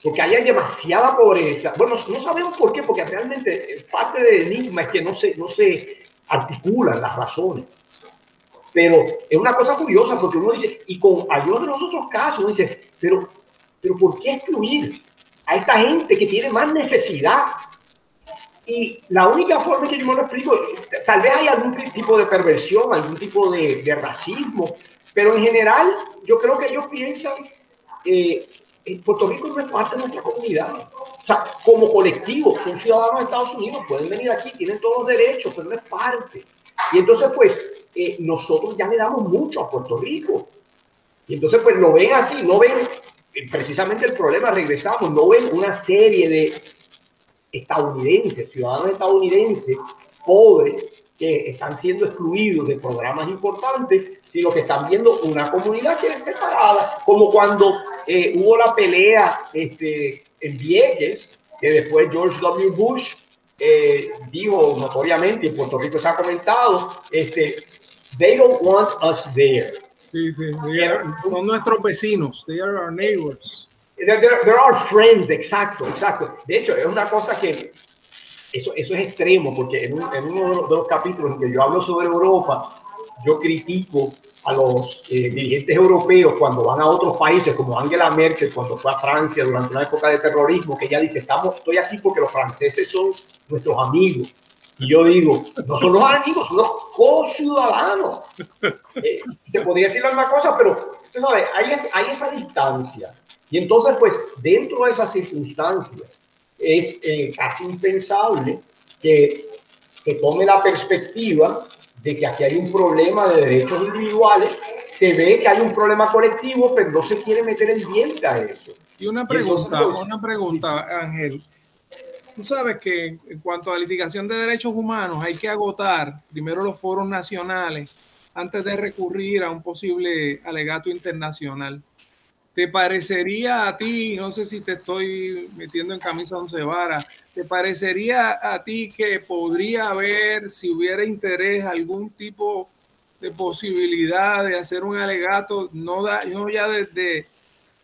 porque haya demasiada pobreza. Bueno, no sabemos por qué, porque realmente parte del enigma es que no se, no se articulan las razones. Pero es una cosa curiosa porque uno dice, y con ayuda de los otros casos, uno dice, pero, pero ¿por qué excluir a esta gente que tiene más necesidad? Y la única forma que yo me lo explico, tal vez hay algún tipo de perversión, algún tipo de, de racismo, pero en general yo creo que ellos piensan eh, Puerto Rico no es parte de nuestra comunidad. O sea, como colectivo, son ciudadanos de Estados Unidos, pueden venir aquí, tienen todos los derechos, pero no es parte. Y entonces, pues, eh, nosotros ya le damos mucho a Puerto Rico. Y entonces, pues, lo ven así, no ven eh, precisamente el problema, regresamos, no ven una serie de estadounidenses, ciudadanos estadounidenses, pobres, que están siendo excluidos de programas importantes, sino que están viendo una comunidad que es separada, como cuando eh, hubo la pelea este, en Vieques, que después George W. Bush eh, dijo notoriamente, en Puerto Rico se ha comentado, este, they don't want us there. Sí, sí, son nuestros vecinos, they are our neighbors. There, there, are friends, exacto, exacto. De hecho, es una cosa que eso, eso es extremo, porque en, en uno de los capítulos en que yo hablo sobre Europa, yo critico a los eh, dirigentes europeos cuando van a otros países, como Angela Merkel cuando fue a Francia durante una época de terrorismo, que ella dice, estamos, estoy aquí porque los franceses son nuestros amigos. Y yo digo, no son los amigos, son los co-ciudadanos. Eh, te podría decir alguna cosa, pero usted sabe, hay, hay esa distancia. Y entonces, pues, dentro de esas circunstancias, es eh, casi impensable que se tome la perspectiva de que aquí hay un problema de derechos individuales, se ve que hay un problema colectivo, pero no se quiere meter el diente a eso. Y una pregunta, pues, una pregunta, Ángel. Tú sabes que en cuanto a litigación de derechos humanos hay que agotar primero los foros nacionales antes de recurrir a un posible alegato internacional. ¿Te parecería a ti, no sé si te estoy metiendo en camisa once varas, ¿te parecería a ti que podría haber, si hubiera interés, algún tipo de posibilidad de hacer un alegato, no, da, no ya desde,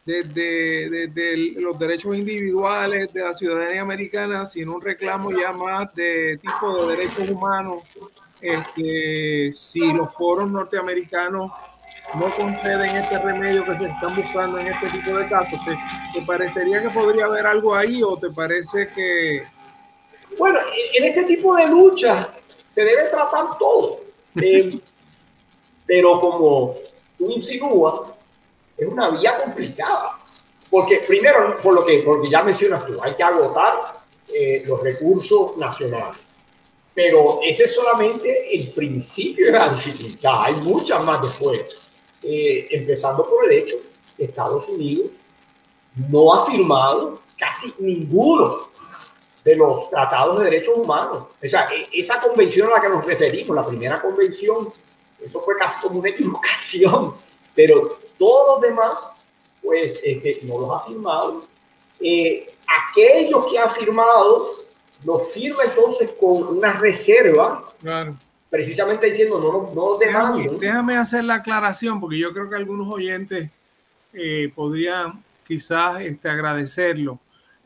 desde, los derechos individuales de la ciudadanía americana, sino un reclamo ya más de tipo de derechos humanos, este, si los foros norteamericanos no conceden este remedio que se están buscando en este tipo de casos, ¿te, parecería que podría haber algo ahí o te parece que, Bueno, en este tipo de lucha se debe tratar todo. <laughs> Eh, pero como tú insinúas, es una vía complicada. Porque primero, por lo que porque ya mencionas tú, hay que agotar eh, los recursos nacionales. Pero ese es solamente el principio de la dificultad. Hay muchas más después. Eh, empezando por el hecho que Estados Unidos no ha firmado casi ninguno de los tratados de derechos humanos. O sea, e, esa convención a la que nos referimos, la primera convención, eso fue casi como una <laughs> equivocación, pero todos los demás, pues, este, no los ha firmado. Eh, aquellos que han firmado, los firma entonces con una reserva. Precisamente diciendo, no, no déjame, déjame hacer la aclaración, porque yo creo que algunos oyentes eh, podrían quizás este, agradecerlo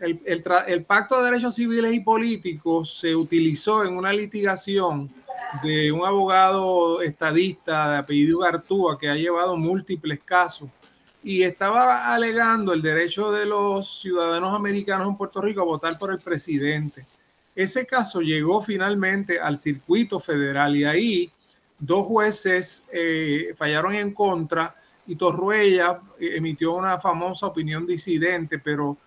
el, Pacto de Derechos Civiles y Políticos se utilizó en una litigación de un abogado estadista de apellido Gartúa que ha llevado múltiples casos y estaba alegando el derecho de los ciudadanos americanos en Puerto Rico a votar por el presidente. Ese caso llegó finalmente al circuito federal y ahí dos jueces eh, fallaron en contra y Torruella emitió una famosa opinión disidente, pero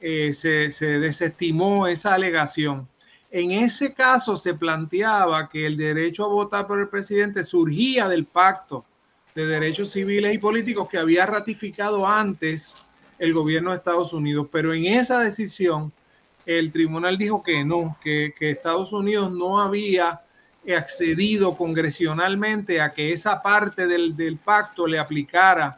eh, se, desestimó esa alegación. En ese caso se planteaba que el derecho a votar por el presidente surgía del pacto de derechos civiles y políticos que había ratificado antes el gobierno de Estados Unidos, pero en esa decisión el tribunal dijo que no, que, Estados Unidos no había accedido congresionalmente a que esa parte del, del pacto le aplicara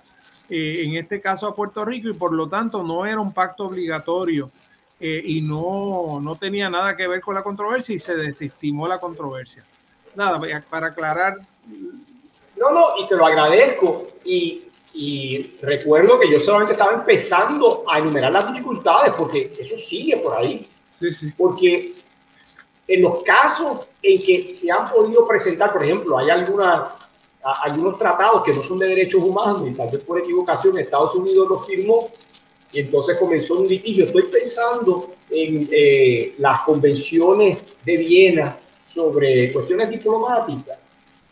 eh, en este caso a Puerto Rico, y por lo tanto no era un pacto obligatorio eh, y no, no tenía nada que ver con la controversia y se desestimó la controversia. Nada, para aclarar. No, no, y te lo agradezco. Y, y recuerdo que yo solamente estaba empezando a enumerar las dificultades, porque eso sigue por ahí. Sí, sí. Porque en los casos en que se han podido presentar, por ejemplo, hay alguna hay unos tratados que no son de derechos humanos y tal vez por equivocación Estados Unidos los firmó y entonces comenzó un litigio. Estoy pensando en eh, las convenciones de Viena sobre cuestiones diplomáticas,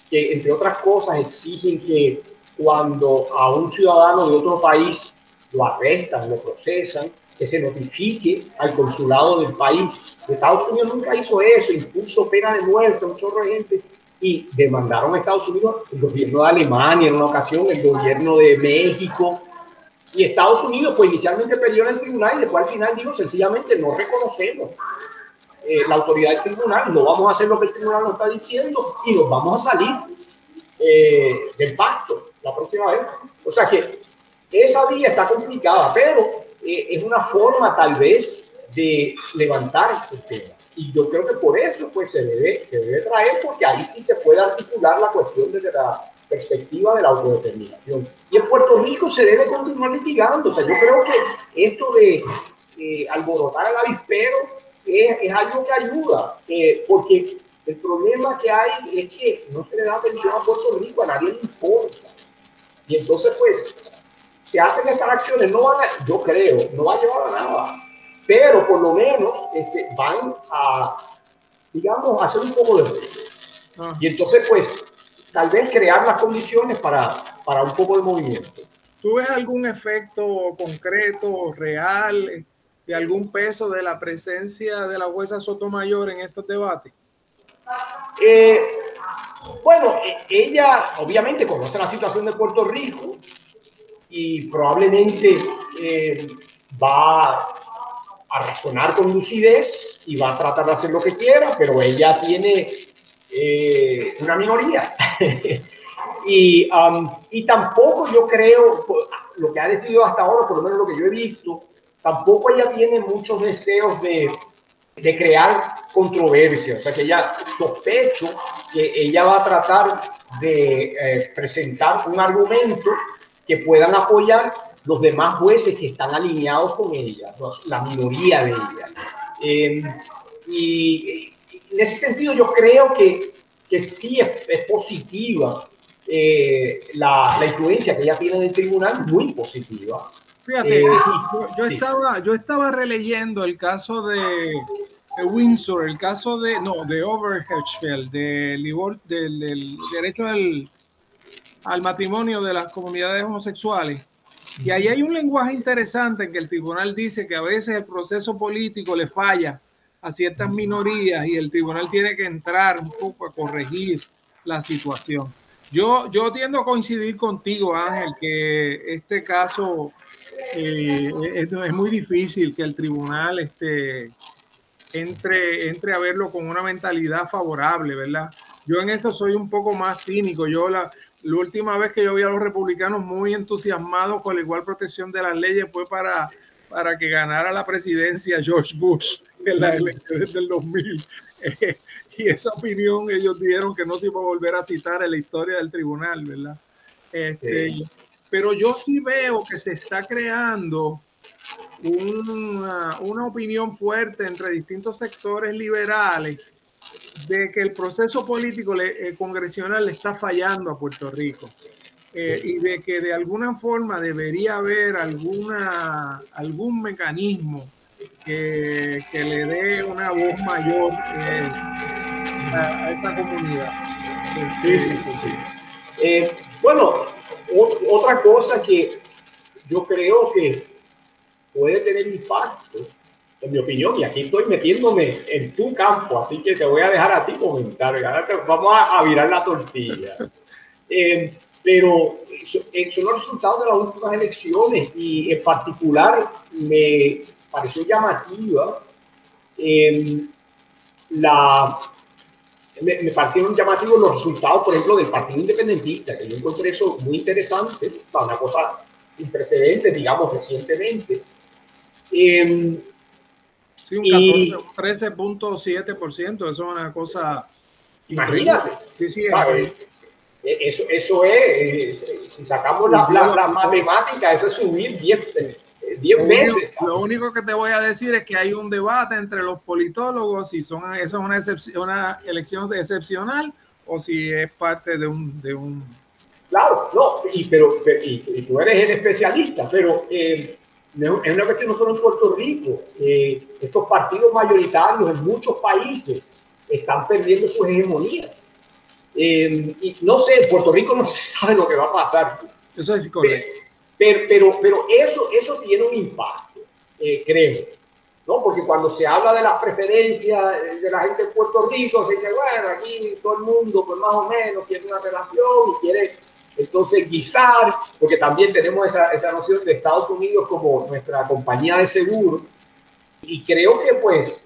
que entre otras cosas exigen que cuando a un ciudadano de otro país lo arrestan, lo procesan, que se notifique al consulado del país. Estados Unidos nunca hizo eso, impuso pena de muerte a un chorro de gente y demandaron a Estados Unidos, el gobierno de Alemania en una ocasión, el gobierno de México, y Estados Unidos pues inicialmente perdió en el tribunal y después al final dijo sencillamente no reconocemos eh, la autoridad del tribunal, no vamos a hacer lo que el tribunal nos está diciendo y nos vamos a salir eh, del pacto la próxima vez. O sea que esa vía está complicada, pero eh, es una forma tal vez de levantar este tema. Y yo creo que por eso pues, se, debe, se debe traer, porque ahí sí se puede articular la cuestión desde la perspectiva de la autodeterminación. Y en Puerto Rico se debe continuar litigando. O sea, yo creo que esto de eh, alborotar al avispero es, es, algo que ayuda, eh, porque el problema que hay es que no se le da atención a Puerto Rico, a nadie le importa. Y entonces, pues, se hacen estas acciones, no van a, yo creo, no va a llevar a nada pero por lo menos este, van a, digamos, hacer un poco de ah. Y entonces, pues, tal vez crear las condiciones para, para un poco de movimiento. ¿Tú ves algún efecto concreto, real, de algún peso de la presencia de la jueza Sotomayor en estos debates? Eh, bueno, e, ella obviamente conoce la situación de Puerto Rico y probablemente eh, va a razonar con lucidez y va a tratar de hacer lo que quiera, pero ella tiene eh, una minoría. <laughs> y, um, y tampoco yo creo, lo que ha decidido hasta ahora, por lo menos lo que yo he visto, tampoco ella tiene muchos deseos de, de crear controversia. O sea que ella sospecho que ella va a tratar de eh, presentar un argumento que puedan apoyar los demás jueces que están alineados con ella, la minoría de ella. Em, y en ese sentido yo creo que, que sí es, positiva eh, la, la, influencia que ella tiene en el tribunal, muy positiva. Fíjate, eh, yo, estaba, yo estaba releyendo el caso de, Windsor, el caso de, no, de Overhedgefeld, del, del, del derecho al, al matrimonio de las comunidades homosexuales. Y ahí hay un lenguaje interesante en que el tribunal dice que a veces el proceso político le falla a ciertas minorías y el tribunal tiene que entrar un poco a corregir la situación. Yo, yo tiendo a coincidir contigo, Ángel, que este caso eh, es, muy difícil que el tribunal este, entre, entre a verlo con una mentalidad favorable, ¿verdad? Yo en eso soy un poco más cínico. Yo la, la última vez que yo vi a los republicanos muy entusiasmados con la igual protección de las leyes fue para, para que ganara la presidencia George Bush en las elecciones del 2000. <laughs> y esa opinión ellos dijeron que no se iba a volver a citar en la historia del tribunal, ¿verdad? Este, pero yo sí veo que se está creando una, una opinión fuerte entre distintos sectores liberales de que el proceso político le, eh, congresional le está fallando a Puerto Rico eh, y de que de alguna forma debería haber alguna, algún mecanismo que, que le dé una voz mayor eh, a, esa comunidad. bueno, otra cosa que yo creo que puede tener impacto en mi opinión, y aquí estoy metiéndome en tu campo, así que te voy a dejar a ti comentar. vamos a, virar la tortilla. <laughs> Eh, pero eh, son los resultados de las últimas elecciones y en particular me pareció llamativa eh, la, me, me, parecieron llamativos los resultados, por ejemplo, del Partido Independentista, que yo encontré eso muy interesante, una cosa sin precedentes, digamos, recientemente. Eh, Sí, un 13.7%, eso es una cosa. Imagínate. Sí, sí, e, eso, eso es, si sacamos la, la, matemática, eso es subir 10, 10 veces. lo único que te voy a decir es que hay un debate entre los politólogos si son, eso es una, excepción, una elección excepcional o si es parte de un... De un... Claro, no, y, pero, y, tú eres el especialista, pero eh, es una cuestión no solo en Puerto Rico. Eh, estos partidos mayoritarios en muchos países están perdiendo su hegemonía. Eh, y no sé, en Puerto Rico no <laughs> se sabe lo que va a pasar. Eso es correcto. Pero, pero, pero eso, eso tiene un impacto, eh, creo. ¿no? Porque cuando se habla de las preferencias de la gente en Puerto Rico, se dice, bueno, aquí todo el mundo, pues más o menos, tiene una relación y quiere entonces guisar, porque también tenemos esa, esa noción de Estados Unidos como nuestra compañía de seguro. Y creo que pues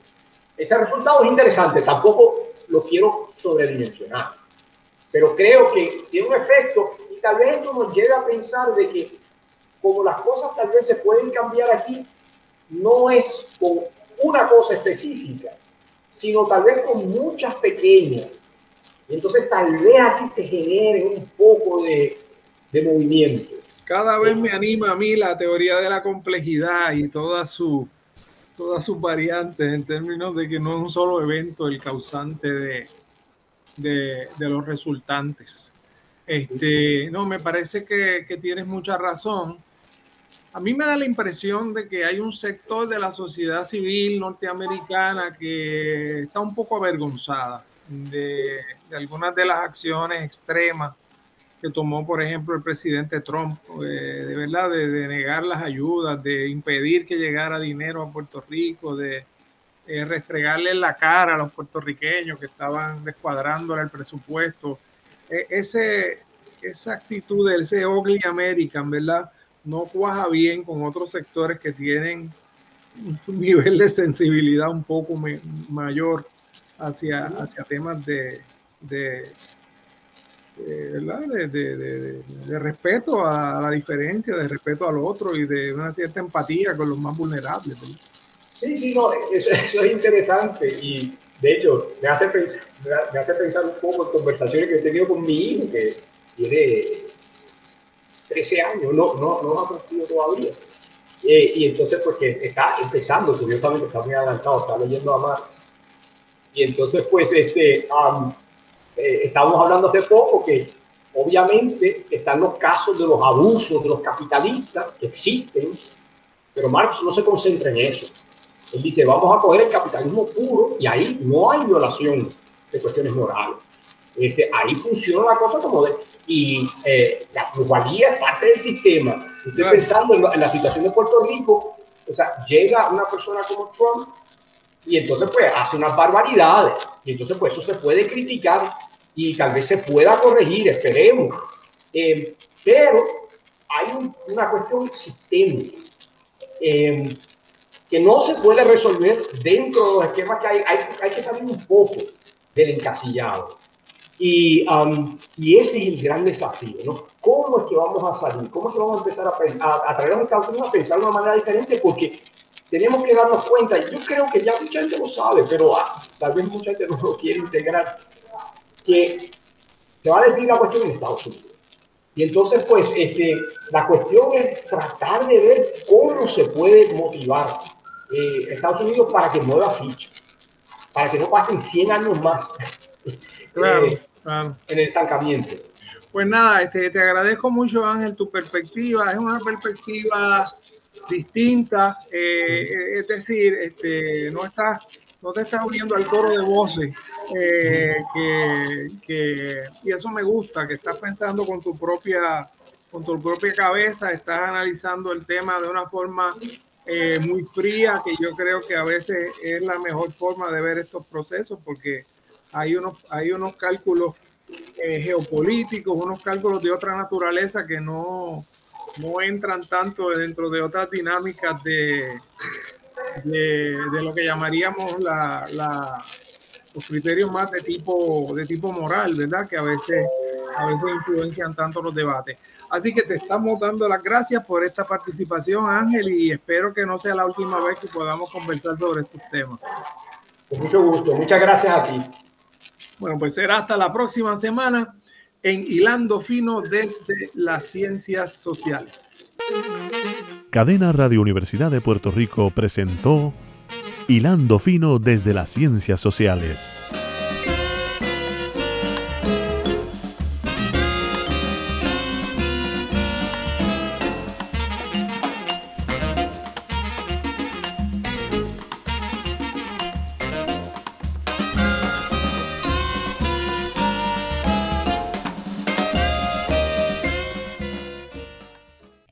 ese resultado es interesante, tampoco lo quiero sobredimensionar, pero creo que tiene un efecto y tal vez esto nos lleva a pensar de que como las cosas tal vez se pueden cambiar aquí, no es con una cosa específica, sino tal vez con muchas pequeñas entonces tal vez así se genere un poco de, de movimiento. Cada vez me anima a mí la teoría de la complejidad y todas su, todas sus variantes en términos de que no es un solo evento el causante de, de, los resultantes. Este, no, me parece que, que, tienes mucha razón. A mí me da la impresión de que hay un sector de la sociedad civil norteamericana que está un poco avergonzada de, algunas de las acciones extremas que tomó, por ejemplo, el presidente Trump, eh, de verdad, de, negar las ayudas, de impedir que llegara dinero a Puerto Rico, de eh, restregarle la cara a los puertorriqueños que estaban descuadrándole el presupuesto. E, ese, esa actitud de ese ugly American, ¿verdad? No cuaja bien con otros sectores que tienen un nivel de sensibilidad un poco mayor hacia, hacia temas de, de, de, de, respeto a la diferencia, de respeto al otro y de una cierta empatía con los más vulnerables. Sí, sí, no, eso, es interesante y de hecho me hace, pensar, me hace pensar un poco en conversaciones que he tenido con mi hijo que tiene 13 años, no, no, no ha crecido todavía. Eh, y entonces, pues que está empezando, curiosamente, está muy adelantado, está leyendo a más y entonces, pues, este, eh, estamos hablando hace poco que obviamente están los casos de los abusos de los capitalistas que existen, pero Marx no se concentra en eso. Él dice, vamos a coger el capitalismo puro y ahí no hay violación de cuestiones morales. Este, ahí funciona la cosa como de... Y eh, la plusvalía es parte del sistema. Estoy pensando en la, situación de Puerto Rico, o sea, llega una persona como Trump y entonces pues hace unas barbaridades. Y entonces pues eso se puede criticar y tal vez se pueda corregir, esperemos. Eh, pero hay una cuestión sistémica eh, que no se puede resolver dentro de los esquemas que hay. Hay, hay que salir un poco del encasillado. Y, um, y, ese es el gran desafío, ¿no? ¿Cómo es que vamos a salir? ¿Cómo es que vamos a empezar a, a, a traer a los Estados Unidos a pensar de una manera diferente? Porque tenemos que darnos cuenta, y yo creo que ya mucha gente lo sabe, pero ah, tal vez mucha gente no lo quiere integrar, que se va a decir la cuestión en Estados Unidos. Y entonces, pues, este, la cuestión es tratar de ver cómo se puede motivar eh, Estados Unidos para que mueva ficha, para que no pasen 100 años más. <laughs> Claro. Eh, en el estancamiento. Pues nada, este, te agradezco mucho, Ángel, tu perspectiva. Es una perspectiva distinta, eh, es decir, este, no estás no te estás uniendo al coro de voces eh, que, y eso me gusta que estás pensando con tu propia con tu propia cabeza estás analizando el tema de una forma eh, muy fría que yo creo que a veces es la mejor forma de ver estos procesos porque hay unos, hay unos cálculos eh, geopolíticos, unos cálculos de otra naturaleza que no, no entran tanto dentro de otras dinámicas de, de, lo que llamaríamos la, la, los criterios más de tipo, de tipo moral, ¿verdad? Que a veces, a veces influencian tanto los debates. Así que te estamos dando las gracias por esta participación, Ángel, y espero que no sea la última vez que podamos conversar sobre estos temas. Con mucho gusto, muchas gracias a ti. Bueno, pues será hasta la próxima semana en Hilando Fino desde las Ciencias Sociales. Cadena Radio Universidad de Puerto Rico presentó Hilando Fino desde las Ciencias Sociales.